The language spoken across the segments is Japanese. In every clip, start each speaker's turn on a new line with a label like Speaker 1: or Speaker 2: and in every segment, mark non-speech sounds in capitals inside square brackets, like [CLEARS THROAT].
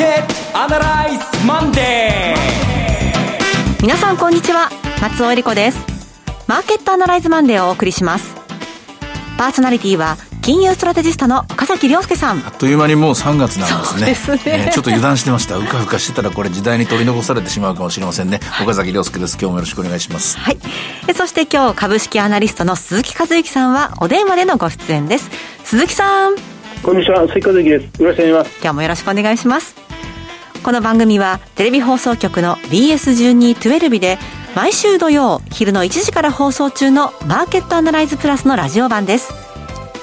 Speaker 1: ケットアナライズマンデー。
Speaker 2: 皆さんこんにちは。松尾英里子です。マーケットアナライズマンデーをお送りします。パーソナリティは金融ストラテジストの岡崎良介さん。
Speaker 3: あっという間にもう3月なんですね。
Speaker 2: ね。
Speaker 3: えーちょっと油断してました。うかうかしてたらこれ時代に取り残されてしまうかもしれませんね、岡崎良介です今日もよろしくお願いします。
Speaker 2: はい。えそして今日株式アナリストの鈴木一之さんはお電話でのご出演です。鈴木さん。
Speaker 4: こんにちは、関和之です。よろしくお願いします。
Speaker 2: 今日もよろしくお願いしますこの番組はテレビ放送局の BS1212 で毎週土曜昼の1時から放送中のマーケットアナライズプラスのラジオ版です。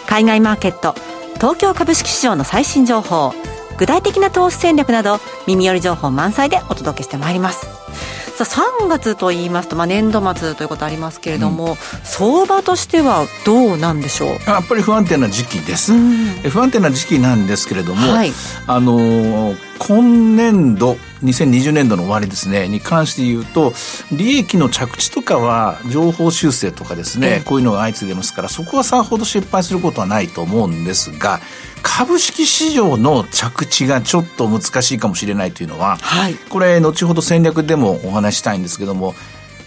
Speaker 2: 海外マーケット東京株式市場の最新情報具体的な投資戦略など耳寄り情報満載でお届けしてまいります。さあ3月と言いますと、まあ、年度末ということありますけれども、相場としてはどうなんでしょう？
Speaker 3: やっぱり不安定な時期です、え不安定な時期なんですけれども、
Speaker 2: はい。
Speaker 3: あのー今年度2020年度の終わりですね。に関して言うと利益の着地とかは情報修正とかですね、
Speaker 2: ええ。
Speaker 3: こういうのが相次いでますからそこはさほど失敗することはないと思うんですが株式市場の着地がちょっと難しいかもしれないというのは、
Speaker 2: はい。
Speaker 3: これ後ほど戦略でもお話ししたいんですけども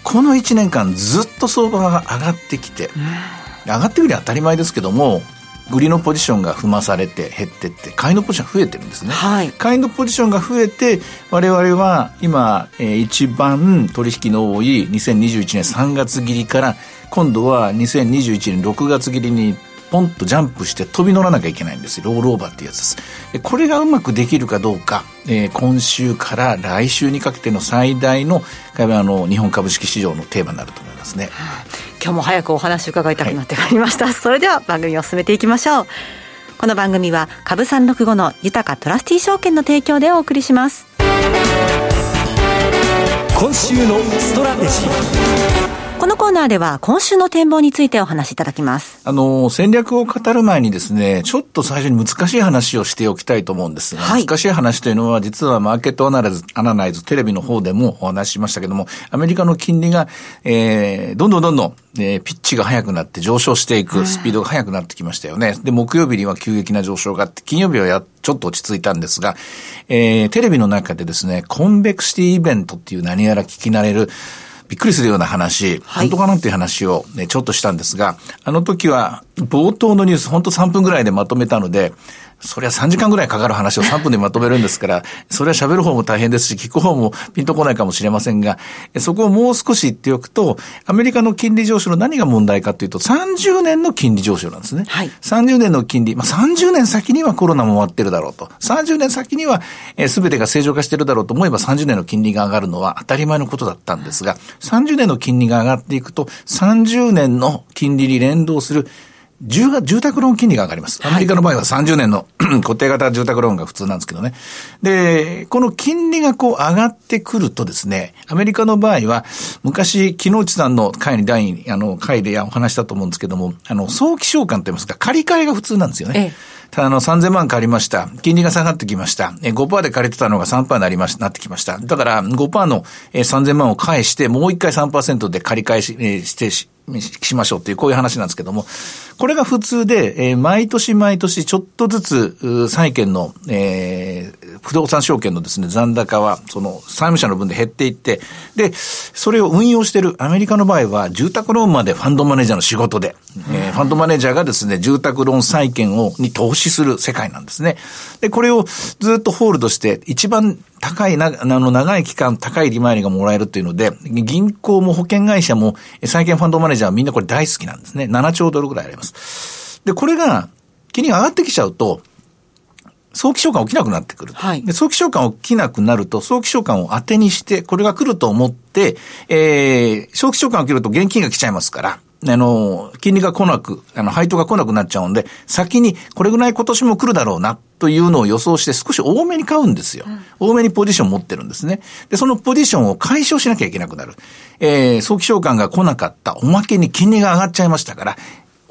Speaker 3: この1年間ずっと相場が上がってきて、上がってくるのは当たり前ですけども売りのポジションが踏まされて減ってって買いのポジションが増えてるんですね、
Speaker 2: はい
Speaker 3: 買いのポジションが増えて我々は今、えー一番取引の多い2021年3月切りから今度は2021年6月切りにポンとジャンプして飛び乗らなきゃいけないんですよ。ロールオーバーっていうやつです。でこれがうまくできるかどうか、えー今週から来週にかけての最大の、あの、日本株式市場のテーマになると思いますね。
Speaker 2: 今日も早くお話伺いたくなってまいりました、それでは番組を進めていきましょう。この番組は株三六五の豊かトラスティー証券の提供でお送りします。
Speaker 1: 今週のストラテジー
Speaker 2: このコーナーでは今週の展望についてお話しいただきます
Speaker 3: あの、戦略を語る前にですね、ちょっと最初に難しい話をしておきたいと思うんですが、
Speaker 2: はい
Speaker 3: 難しい話というのは、実はマーケットアナライズ、アナライズテレビの方でもお話ししましたけども、アメリカの金利が、えー、どんどんどんどん、えーピッチが速くなって上昇していくスピードが速くなってきましたよね。で、木曜日には急激な上昇があって、金曜日はや、ちょっと落ち着いたんですが、えー、テレビの中でですね、コンベクシティイベントっていう何やら聞き慣れる、びっくりするような話、
Speaker 2: はい。
Speaker 3: 本当かなっていう話を、ね、ちょっとしたんですが、あの時は冒頭のニュース、本当3分ぐらいでまとめたので、そりゃ3時間ぐらいかかる話を3分でまとめるんですから、それは喋る方も大変ですし、聞く方もピンとこないかもしれませんが、えそこをもう少し言っておくと、アメリカの金利上昇の何が問題かというと、30年の金利上昇なんですね。
Speaker 2: はい
Speaker 3: 30年の金利、まあ、30年先にはコロナも終わってるだろうと。30年先には、えー、全てが正常化してるだろうと思えば30年の金利が上がるのは当たり前のことだったんですが、30年の金利が上がっていくと、30年の金利に連動する住宅ローン金利が上がります。アメリカの場合は30年の [CLEARS THROAT] 固定型住宅ローンが普通なんですけどね。で、この金利がこう上がってくるとですね、アメリカの場合は、昔、木内さんの会に第2、あの、会でお話したと思うんですけども、あの、早期償還と言いますか、借り換えが普通なんですよね。
Speaker 2: ええ
Speaker 3: ただ、あの、3000万借りました。金利が下がってきました。え5%で借りてたのが3%になりまし、なってきました。だから、5%のえー3000万を返して、もう一回3%で借り換えし、えーしてし、しましょうっていう、こういう話なんですけども、これが普通で、えー毎年毎年ちょっとずつ、債券の、えー不動産証券のですね、残高は、その、債務者の分で減っていって、で、それを運用しているアメリカの場合は、住宅ローンまでファンドマネージャーの仕事で、えーファンドマネージャーがですね、住宅ローン債券を、に投資する世界なんですね。で、これをずっとホールドして、一番高いな、あの、長い期間、高い利回りがもらえるっていうので、銀行も保険会社も、債券ファンドマネージャーはみんなこれ大好きなんですね。7兆ドルぐらいあります。で、これが、金利が上がってきちゃうと、早期償還起きなくなってくる。
Speaker 2: はい
Speaker 3: で早期償還起きなくなると、早期償還を当てにして、これが来ると思って、えー、早期償還起きると現金が来ちゃいますから、あの、金利が来なく、あの、配当が来なくなっちゃうんで、先にこれぐらい今年も来るだろうな、というのを予想して少し多めに買うんですよ。多めにポジション持ってるんですね。で、そのポジションを解消しなきゃいけなくなる。えー、早期償還が来なかった、おまけに金利が上がっちゃいましたから、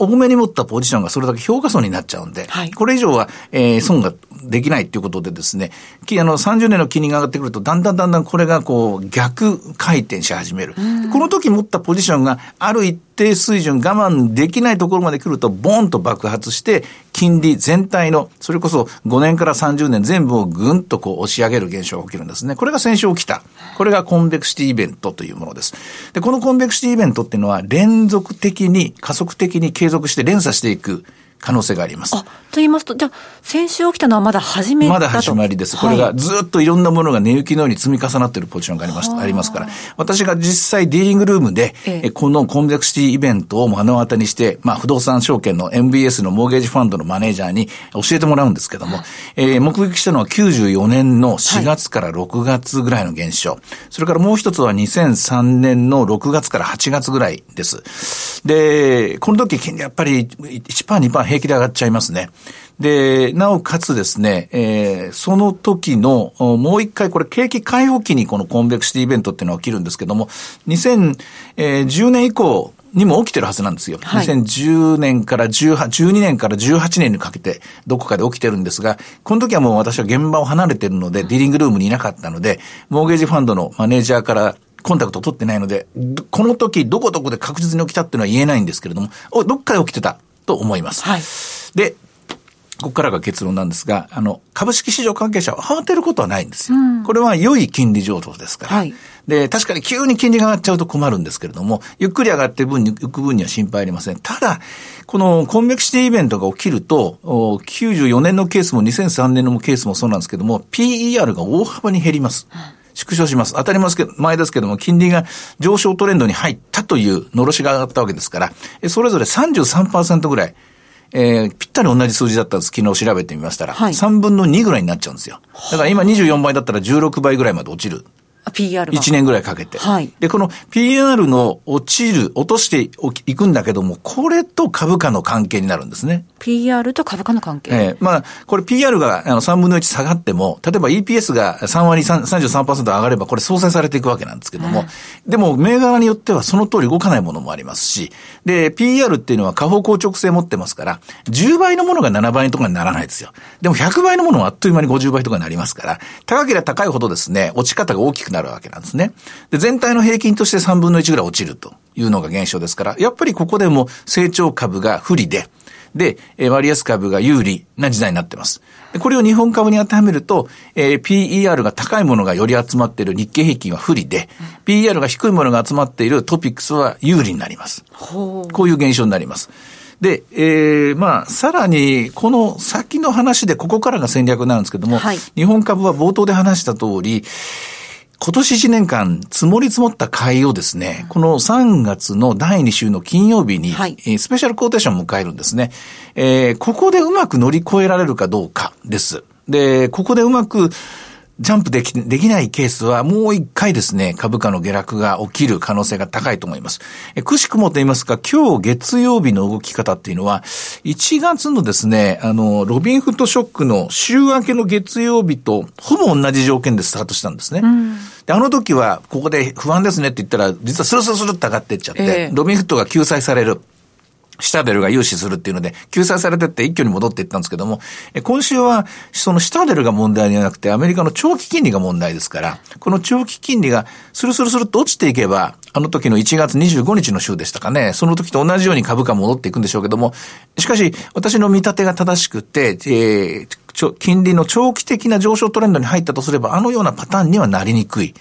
Speaker 3: 多めに持ったポジションがそれだけ評価損になっちゃうんで、
Speaker 2: はい
Speaker 3: これ以上は、えー損ができないっていうことでですね、きあの、30年の金利が上がってくると、だんだんだんだんこれがこう、逆回転し始める。この時持ったポジションがある一定水準我慢できないところまで来ると、ボーンと爆発して、金利全体の、それこそ5年から30年全部をぐんとこう押し上げる現象が起きるんですね。これが先週起きた。これがコンベクシティイベントというものです。で、このコンベクシティイベントっていうのは連続的に、加速的に継続して連鎖していく可能性があります。あ、と
Speaker 2: 言いますと、じゃあ、先週起きたのはまだ始め
Speaker 3: まだ始まりです。これがずっといろんなものが値行きのように積み重なっているポジションがあります、ありますから。私が実際ディーリングルームで、ええ、このコンベクシティイベントを目の当たりにして、まあ、不動産証券の MBS のモーゲージファンドのマネージャーに教えてもらうんですけども、えー、目撃したのは94年の4月から6月ぐらいの現象。はい、それからもう一つは2003年の6月から8月ぐらいです。で、この時、やっぱり1%、2%平気で上がっちゃいますね。で、なおかつですね、えー、その時の、もう一回これ景気回復期にこのコンベクシティイベントっていうのは起きるんですけども、2010年以降、にも起きてるはずなんですよ。はい、2010年から18、12年から18年にかけてどこかで起きてるんですが、この時はもう私は現場を離れてるので、ディリングルームにいなかったので、モーゲージファンドのマネージャーからコンタクト取ってないので、この時どこどこで確実に起きたっていうのは言えないんですけれども、どっかで起きてたと思います。はい。で、ここからが結論なんですが、あの、株式市場関係者は慌てることはないんですよ。うん、これは良い金利上昇ですから。はい、で、確かに急に金利が上がっちゃうと困るんですけれども、ゆっくり上がって分に、行く分には心配ありません。ただ、このコンベクシティイベントが起きると、94年のケースも2003年のケースもそうなんですけども、PER が大幅に減ります。縮小します。当たりますけど、前ですけども、金利が上昇トレンドに入ったというのろしが上がったわけですから、それぞれ33%ぐらい、えー、ぴったり同じ数字だったんです。昨日調べてみましたら。はい、3分の2ぐらいになっちゃうんですよ。だから今24倍だったら16倍ぐらいまで落ちる。
Speaker 2: PR
Speaker 3: 1年ぐらいかけて。はい。で、この PR の落ちる、落としていくんだけども、これと株価の関係になるんですね。
Speaker 2: PR と株価の関係
Speaker 3: ええー、まあ、これ PR があの3分の1下がっても、例えば EPS が3割33%上がれば、これ相殺されていくわけなんですけども、でも、銘柄によってはその通り動かないものもありますし、で、PR っていうのは下方硬直性持ってますから、10倍のものが7倍とかにならないですよ。でも100倍のものはあっという間に50倍とかになりますから、高ければ高いほどですね、落ち方が大きくなるわけなんですね。で、全体の平均として3分の1ぐらい落ちるというのが現象ですから、やっぱりここでも成長株が不利で、で、割安株が有利な時代になってます。これを日本株に当てはめると、えー、PER が高いものがより集まっている日経平均は不利で、うん、PER が低いものが集まっているトピックスは有利になります。こういう現象になります。で、えー、まあ、さらに、この先の話で、ここからが戦略なんですけども、はい、日本株は冒頭で話した通り、今年1年間積もり積もった買いをですね、この3月の第2週の金曜日に、はい、スペシャルコーテーションを迎えるんですね。えー、ここでうまく乗り越えられるかどうかです。で、ここでうまくジャンプでき、できないケースはもう一回ですね、株価の下落が起きる可能性が高いと思います。え、くしくもと言いますか、今日月曜日の動き方っていうのは、1月のですね、あの、ロビンフットショックの週明けの月曜日とほぼ同じ条件でスタートしたんですね。うん、で、あの時は、ここで不安ですねって言ったら、実はスルスルスルって上がっていっちゃって、えー、ロビンフットが救済される。シタデルが融資するっていうので、救済されてって一挙に戻っていったんですけども、今週はそのシタデルが問題ではなくて、アメリカの長期金利が問題ですから、この長期金利がスルスルスルと落ちていけば、あの時の1月25日の週でしたかね、その時と同じように株価戻っていくんでしょうけども、しかし、私の見立てが正しくて、えー、金利の長期的な上昇トレンドに入ったとすれば、あのようなパターンにはなりにくい。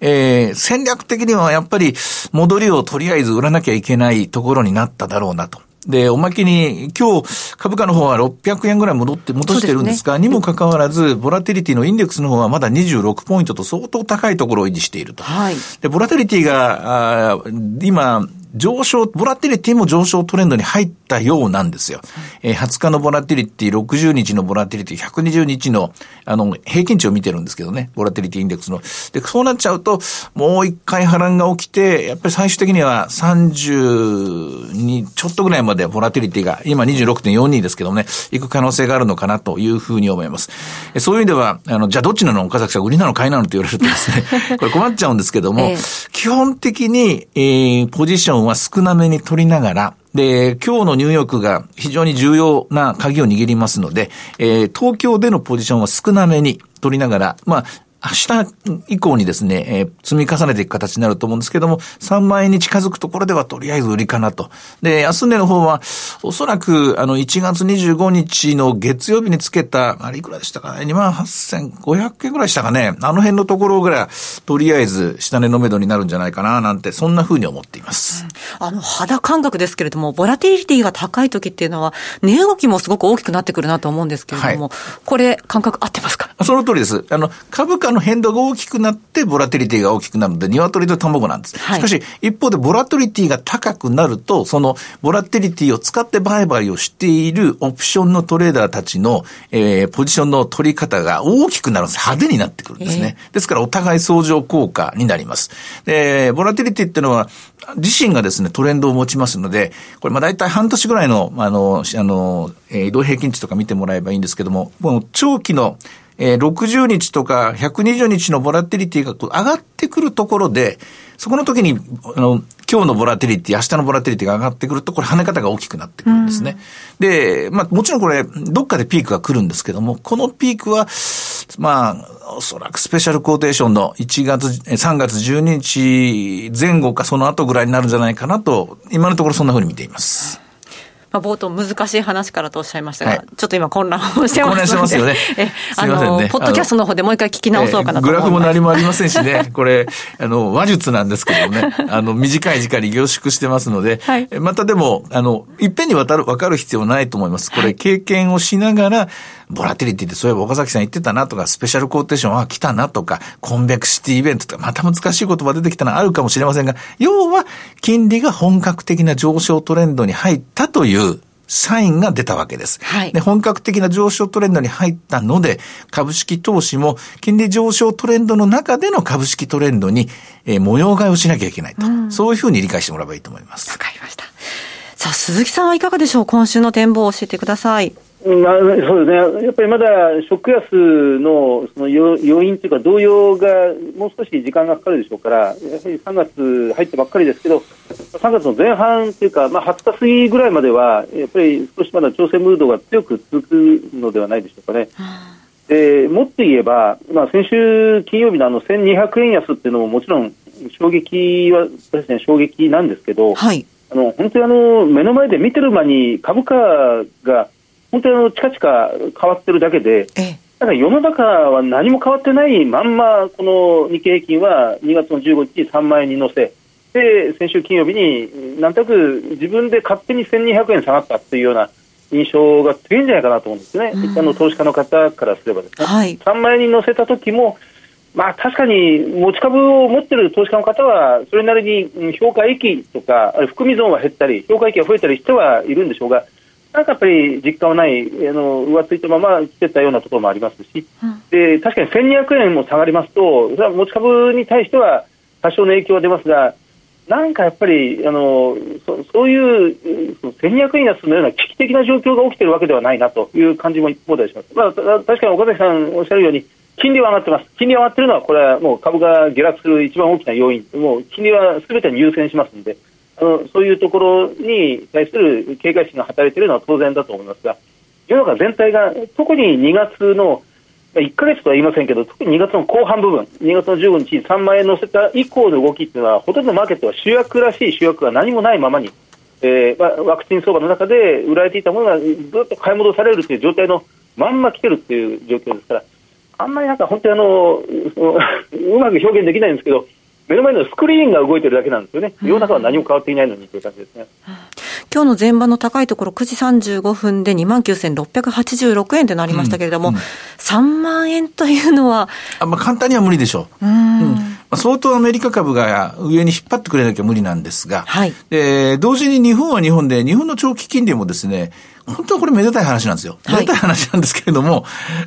Speaker 3: えー、戦略的にはやっぱり戻りをとりあえず売らなきゃいけないところになっただろうなと。で、おまけに、今日、株価の方は600円ぐらい戻って、戻してるんですが、すね、にもかかわらず、ボラティリティのインデックスの方はまだ26ポイントと相当高いところを維持していると。はい。で、ボラティリティが、あ今、上昇、ボラティリティも上昇トレンドに入ったようなんですよ。えー、20日のボラティリティ、60日のボラティリティ、120日の、あの、平均値を見てるんですけどね、ボラティリティインデックスの。で、そうなっちゃうと、もう一回波乱が起きて、やっぱり最終的には30にちょっとぐらいまでボラティリティが、今26.42ですけどね、行く可能性があるのかなというふうに思います。そういう意味では、あの、じゃあどっちなの？岡崎さん、売りなの？買いなの？って言われるとですね、[LAUGHS] これ困っちゃうんですけども、えー、基本的に、えー、ポジションは少なめに取りながら、で、今日のニューヨークが非常に重要な鍵を握りますので、えー、東京でのポジションは少なめに取りながら、まあ、明日以降にですね、えー、積み重ねていく形になると思うんですけども、3万円に近づくところではとりあえず売りかなと。で、安値の方は、おそらく、あの、1月25日の月曜日につけた、あれいくらでしたかね、2万8500円ぐらいしたかね、あの辺のところぐらい、とりあえず下値のめどになるんじゃないかな、なんて、そんな風に思っています。
Speaker 2: うん、あの、肌感覚ですけれども、ボラティリティが高い時っていうのは、値動きもすごく大きくなってくるなと思うんですけれども、はい、これ、感覚合ってますか？
Speaker 3: その通りです。あの、株価の変動が大きくなって、ボラティリティが大きくなるので、鶏と卵なんです。はい、しかし、一方で、ボラティリティが高くなると、その、ボラティリティを使って売買をしているオプションのトレーダーたちの、えー、ポジションの取り方が大きくなるんです。派手になってくるんですね。えー、ですから、お互い相乗効果になります。で、ボラティリティっていうのは、自身がですね、トレンドを持ちますので、これ、まあ大体半年ぐらいの、あの、あの、え移動平均値とか見てもらえばいいんですけども、もう長期のえー、60日とか120日のボラティリティがこう上がってくるところで、そこの時に、あの、今日のボラティリティ、明日のボラティリティが上がってくると、これ跳ね方が大きくなってくるんですね。うん、で、まあもちろんこれ、どっかでピークが来るんですけども、このピークは、まあ、おそらくスペシャルコーテーションの1月、3月12日前後かその後ぐらいになるんじゃないかなと、今のところそんな風に見ています。
Speaker 2: まあ、冒頭難しい話からとおっしゃいましたが、はい、ちょっと今混乱をしてます混乱
Speaker 3: してますよね。[LAUGHS]
Speaker 2: え、あの、ね、ポッドキャストの方でもう一回聞き直そうかなと
Speaker 3: グラフも何もありませんしね、これ、あの、話術なんですけどね、あの、短い時間に凝縮してますので、はい、またでも、あの、いっぺんにわたる、わかる必要ないと思います。これ、経験をしながら、ボラティリティってそういえば岡崎さん言ってたなとか、スペシャルコーテーションは来たなとか、コンベクシティイベントとか、また難しい言葉出てきたのあるかもしれませんが、要は、金利が本格的な上昇トレンドに入ったというサインが出たわけです。はい、で本格的な上昇トレンドに入ったので、株式投資も金利上昇トレンドの中での株式トレンドに、えー、模様替えをしなきゃいけないと、うん、そういうふうに理解してもらえばいいと思います。
Speaker 2: わかりました。さあ、鈴木さんはいかがでしょう？今週の展望を教えてください。
Speaker 4: まあ、そうですね、やっぱりまだショック安のその要因というか、動揺がもう少し時間がかかるでしょうから、やはり3月入ってばっかりですけど、3月の前半というか、まあ、20日過ぎぐらいまでは、やっぱり少しまだ調整ムードが強く続くのではないでしょうかね。でもっと言えば、まあ、先週金曜日のあの1200円安っていうのももちろん衝撃はですね衝撃なんですけど、はい、あの本当にあの目の前で見てる間に株価が本当にあの近々変わってるだけで、ええ、だ世の中は何も変わってないまんま、この日経平均は2月の15日に3万円に乗せ、で先週金曜日になんとなく自分で勝手に1200円下がったっていうような印象が強いんじゃないかなと思うんですね、うん、あの投資家の方からすればですね、はい、3万円に乗せた時も、まあ、確かに持ち株を持っている投資家の方はそれなりに評価益とか含み損は減ったり評価益が増えたりしてはいるんでしょうがなんかやっぱり実感はない、あの浮ついたまま来てたようなところもありますし、うん、で確かに1200円も下がりますと、それは持ち株に対しては多少の影響は出ますが、なんかやっぱりあのそそういう1200円安のような危機的な状況が起きているわけではないなという感じも一方でします。まあ、確かに岡崎さんおっしゃるように、金利は上がってます。金利は上がっているのは、これはもう株が下落する一番大きな要因、もう金利はすべてに優先しますので、あのそういうところに対する警戒心が働いているのは当然だと思いますが世の中全体が特に2月の1か月とは言いませんけど特に2月の後半部分2月の15日に3万円乗せた以降の動きというのはほとんどマーケットは主役らしい主役が何もないままに、えー、ワクチン相場の中で売られていたものがずっと買い戻されるという状態のまんま来てるという状況ですからあんまりなんか本当にあの [LAUGHS] うまく表現できないんですけど目の前のスクリーンが動いてるだけなんですよね、世の中は何も変わっていないのにという感じですね。
Speaker 2: 今日の前場の高いところ、9時35分で2万9686円となりましたけれども、うんうん、3万円というのは。
Speaker 3: あまあ、簡単には無理でしょう。うん、うん相当アメリカ株が上に引っ張ってくれなきゃ無理なんですが、はい、で同時に日本は日本で、日本の長期金利もですね、本当はこれめでたい話なんですよ。めでたい話なんですけれども、は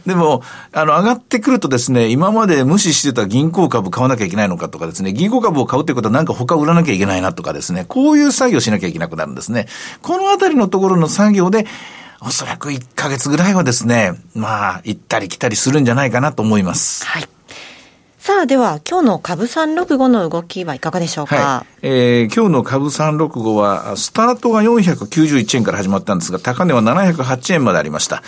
Speaker 3: い、でも、あの、上がってくるとですね、今まで無視してた銀行株買わなきゃいけないのかとかですね、銀行株を買うってことはなんか他売らなきゃいけないなとかですね、こういう作業しなきゃいけなくなるんですね。このあたりのところの作業で、おそらく1ヶ月ぐらいはですね、まあ、行ったり来たりするんじゃないかなと思います。はい。
Speaker 2: さあ、では、今日の株三六五の動きはいかがでしょうか、は
Speaker 3: えー、今日の株三六五は、スタートが491円から始まったんですが、高値は708円までありました。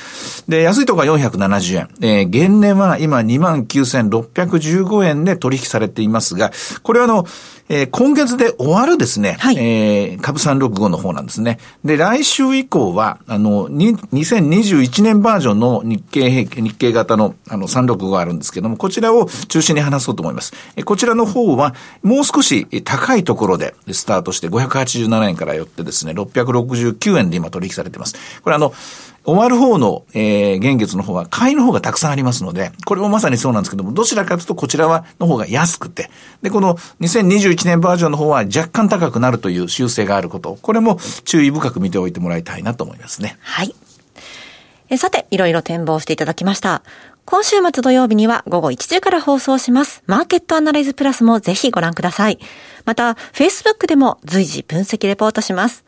Speaker 3: で、安いところは470円。えー、現年は今29,615円で取引されていますが、これはあの、えー、今月で終わるですね、はい、えー、株365の方なんですね。で、来週以降は、あの、2021年バージョンの日経平均、日経型のあの365があるんですけども、こちらを中心に話そうと思います。えこちらの方は、もう少し高いところでスタートして587円から寄ってですね、669円で今取引されています。これあの、終わる方の、えー、現月の方は、買いの方がたくさんありますので、これもまさにそうなんですけども、どちらかというとこちらは、の方が安くて、で、この2021年バージョンの方は若干高くなるという修正があること、これも注意深く見ておいてもらいたいなと思いますね。
Speaker 2: はい。えさて、いろいろ展望していただきました。今週末土曜日には午後1時から放送します。マーケットアナライズプラスもぜひご覧ください。また、Facebook でも随時分析レポートします。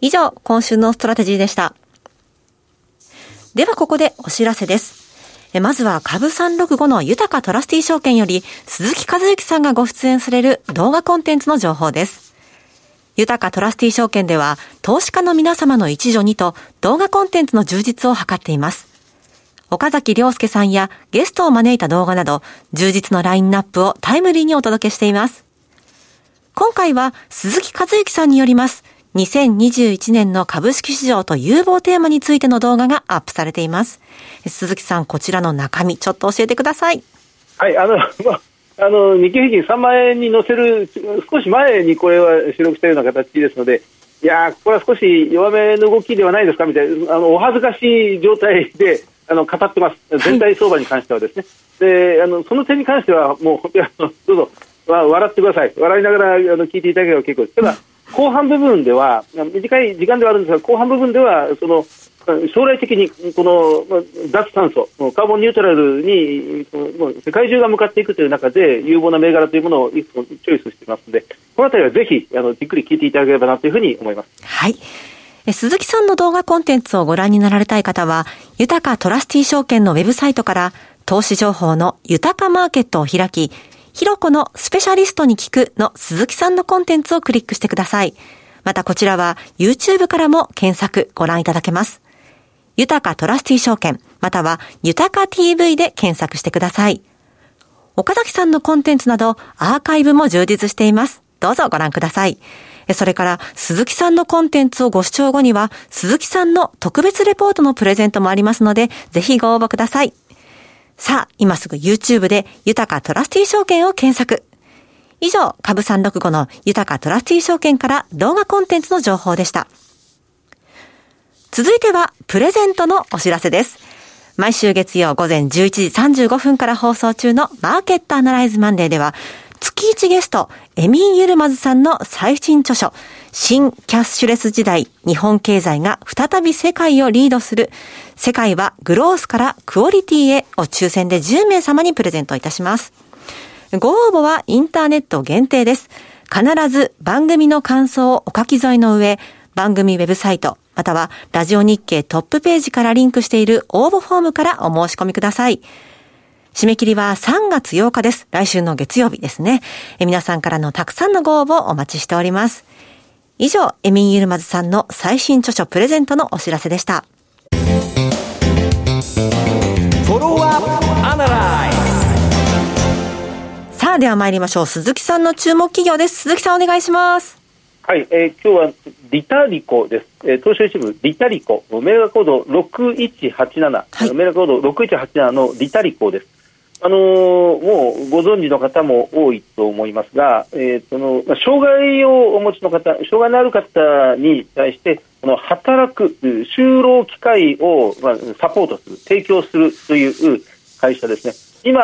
Speaker 2: 以上、今週のストラテジーでした。ではここでお知らせです。まずは株365の豊かトラスティ証券より鈴木和之さんがご出演される動画コンテンツの情報です。豊かトラスティ証券では投資家の皆様の一助にと動画コンテンツの充実を図っています。岡崎良介さんやゲストを招いた動画など充実のラインナップをタイムリーにお届けしています。今回は鈴木和之さんによります2021年の株式市場と有望テーマについての動画がアップされています。鈴木さん、こちらの中身、ちょっと教えてください。
Speaker 4: はい、あの、[LAUGHS] まあ、あの、日経平均3万円に乗せる、少し前にこれは収録したような形ですので、いやこれは少し弱めの動きではないですかみたいな、あの、お恥ずかしい状態で、あの、語ってます。全体相場に関してはですね。はい、で、あの、その点に関しては、もう、[LAUGHS] どうぞ、笑ってください。笑いながら、あの、聞いていただければ結構です。ただ、後半部分では、短い時間ではあるんですが、後半部分では、その、将来的にこの脱炭素、カーボンニュートラルに世界中が向かっていくという中で有望な銘柄というものをいつもチョイスしていますので、このあたりはぜひあのじっくり聞いていただければなというふうに思います。
Speaker 2: はい。鈴木さんの動画コンテンツをご覧になられたい方は、豊かトラスティ証券のウェブサイトから投資情報の豊かマーケットを開き、ひろこのスペシャリストに聞くの鈴木さんのコンテンツをクリックしてください。またこちらは YouTube からも検索ご覧いただけます。豊かトラスティ証券、または豊か TV で検索してください。岡崎さんのコンテンツなどアーカイブも充実しています。どうぞご覧ください。それから、鈴木さんのコンテンツをご視聴後には、鈴木さんの特別レポートのプレゼントもありますので、ぜひご応募ください。さあ、今すぐ YouTube で豊かトラスティ証券を検索。以上、株365の豊トラスティ証券から動画コンテンツの情報でした。続いては、プレゼントのお知らせです。毎週月曜午前11時35分から放送中のマーケットアナライズマンデーでは、月1ゲスト、エミン・ユルマズさんの最新著書、新キャッシュレス時代、日本経済が再び世界をリードする、世界はグロースからクオリティへを抽選で10名様にプレゼントいたします。ご応募はインターネット限定です。必ず番組の感想をお書き添えの上、番組ウェブサイト、またはラジオ日経トップページからリンクしている応募フォームからお申し込みください。締め切りは3月8日です。来週の月曜日ですね。え皆さんからのたくさんのご応募お待ちしております。以上、エミン・ユルマズさんの最新著書プレゼントのお知らせでした。さあ、では参りましょう。鈴木さんの注目企業です。鈴木さんお願いします。
Speaker 4: はい、えー、今日はリタリコです。えー、東証一部リタリコ、メガコード6187、はい、メガコード6187のリタリコです。あのー、もうご存知の方も多いと思いますが、えーそのま、障害をお持ちの方、障害のある方に対して、この働く、就労機会を、まあ、サポートする、提供するという会社ですね。今、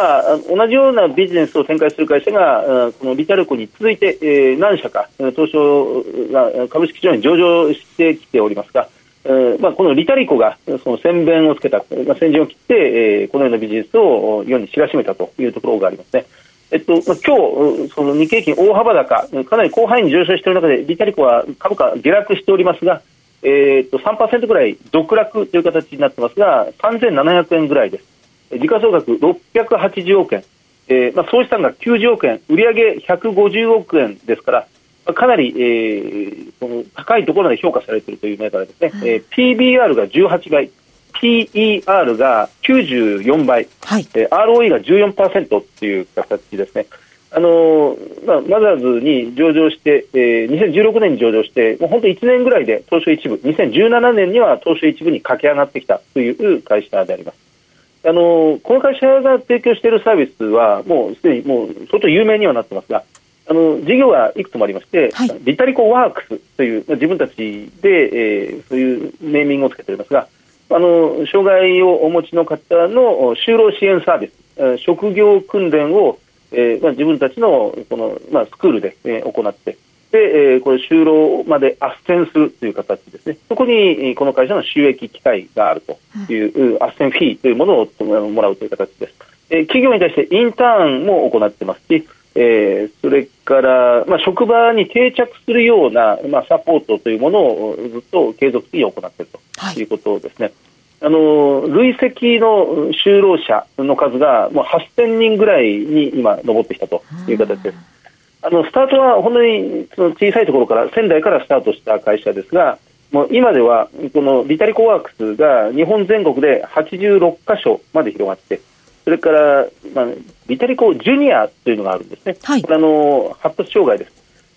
Speaker 4: 同じようなビジネスを展開する会社が、このリタルコに続いて、え、何社か、東証が株式市場に上場してきておりますが、まあ、このリタリコがその宣伝をつけた、まあ、先陣を切って、えー、このようなビジネスを世に知らしめたというところがありますね。えっとまあ、今日、その日経平均大幅高、かなり広範囲に上昇している中で、リタリコは株価下落しておりますが、えー、っと3%ぐらい続落という形になってますが、3700円ぐらいです。時価総額680億円、えーまあ、総資産が90億円、売上150億円ですから、かなり、えー、その高いところで評価されているという銘柄ですね、えー、PBR が18倍、PER が94倍、はい。えー、ROE が14%っていう形ですね。あのまあ、マザーズに上場して、えー、2016年に上場して、もう本当1年ぐらいで東証一部、2017年には東証一部に駆け上がってきたという会社であります。あのこの会社が提供しているサービスは、もうすでにもう相当有名にはなってますが、あの事業がいくつもありまして、はい、リタリコワークスという、自分たちで、えー、そういうネーミングをつけておりますが、あの障害をお持ちの方の就労支援サービス、職業訓練を、えーまあ、自分たちのこの、まあ、スクールで、えー、行って、で、えー、これ就労まで斡旋するという形ですね、そこにこの会社の収益機会があるという、うん、斡旋フィーというものをもらうという形です。えー、企業に対してインターンも行ってますし、えー、それから、まあ、職場に定着するような、まあ、サポートというものをずっと継続的に行っているということですね。はいあの累積の就労者の数がもう8000人ぐらいに今、上ってきたという形です。あのスタートは本当にその小さいところから仙台からスタートした会社ですが、もう今ではこのリタリコワークスが日本全国で86箇所まで広がって、それから、まあ、ビタリコジュニアというのがあるんですね。はい、あの発達障害です。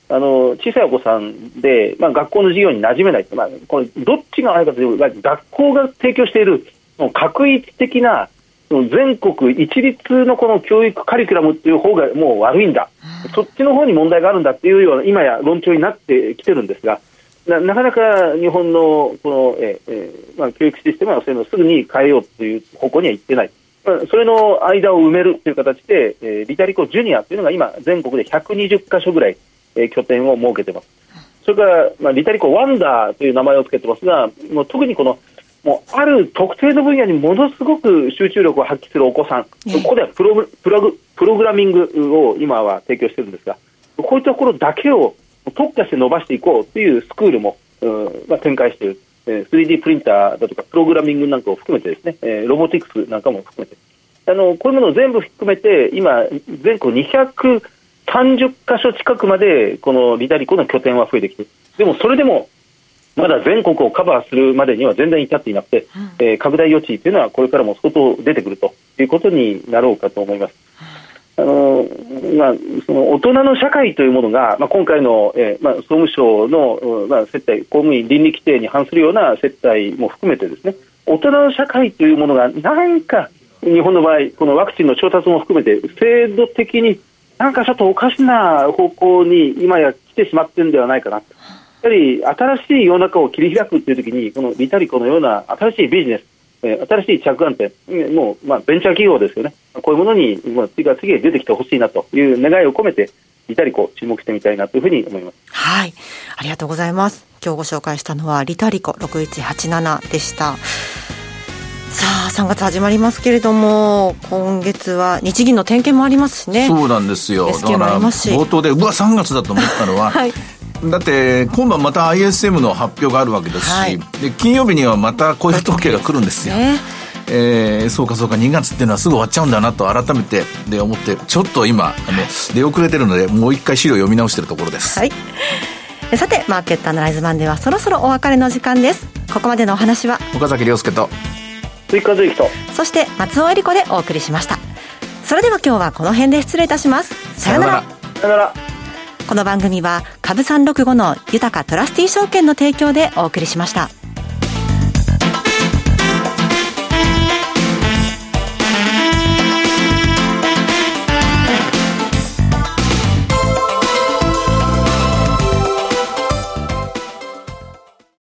Speaker 4: あの小さいお子さんで、まあ、学校の授業に馴染めない、まあ、これどっちが悪いかというと、学校が提供している確一的な全国一律のこの教育カリキュラムっていう方がもう悪いんだ、そっちの方に問題があるんだっていうような今や論調になってきてるんですが、ななかなか日本のこの、ええまあ、教育システムはそういうのをすぐに変えようという方向には行ってない。それの間を埋めるという形で、えー、リタリコジュニアというのが今、全国で120箇所ぐらい、えー、拠点を設けてます。それから、まあ、リタリコワンダーという名前を付けてますが、もう特にこの、もうある特定の分野にものすごく集中力を発揮するお子さん、ここではプロプロプログラミングを今は提供してるんですが、こういうところだけを特化して伸ばしていこうというスクールも、うんまあ、展開している。え 3D プリンターだとかプログラミングなんかを含めてですね、えロボティクスなんかも含めてあのこういうものを全部含めて今全国230箇所近くまでこのリタリコの拠点は増えてきてでもそれでもまだ全国をカバーするまでには全然至っていなくて、うん、えー、拡大余地というのはこれからも相当出てくるということになろうかと思います。あのまあ、その大人の社会というものが、まあ、今回の、えーまあ、総務省の、まあ、接待公務員倫理規定に反するような接待も含めてですね大人の社会というものが何か日本の場合このワクチンの調達も含めて制度的になんかちょっとおかしな方向に今や来てしまってるんではないかな。やはり新しい世の中を切り開くというときにこのリタリコのような新しいビジネスえ新しい着眼点、もう、まあ、ベンチャー企業ですよね、こういうものに、まあ、次から次へ出てきてほしいなという願いを込めて、リタリコ、注目してみたいなというふうに思います。
Speaker 2: はい。ありがとうございます。今日ご紹介したのは、リタリコ6187でした。さあ3月始まりますけれども今月は日銀の点検もありますしね
Speaker 3: そうなんですよだから冒頭でうわ3月だと思ったのは、[LAUGHS] はい、だって今晩また ISM の発表があるわけですし、はい、で金曜日にはまた雇用統計が来るんですよ、ねえー、そうかそうか2月っていうのはすぐ終わっちゃうんだなと改めてで思ってちょっと今あの出遅れてるのでもう一回資料読み直してるところです、
Speaker 2: はい、さてマーケットアナライズマンではそろそろお別れの時間です。ここまでのお話は？
Speaker 3: 岡崎亮介と。
Speaker 4: 追加随と。
Speaker 2: そして松尾恵理子でお送りしました。それでは今日はこの辺で失礼いたします。さよなら。
Speaker 4: さよなら
Speaker 2: この番組は株三六五の豊かトラスティ証券の提供でお送りしました。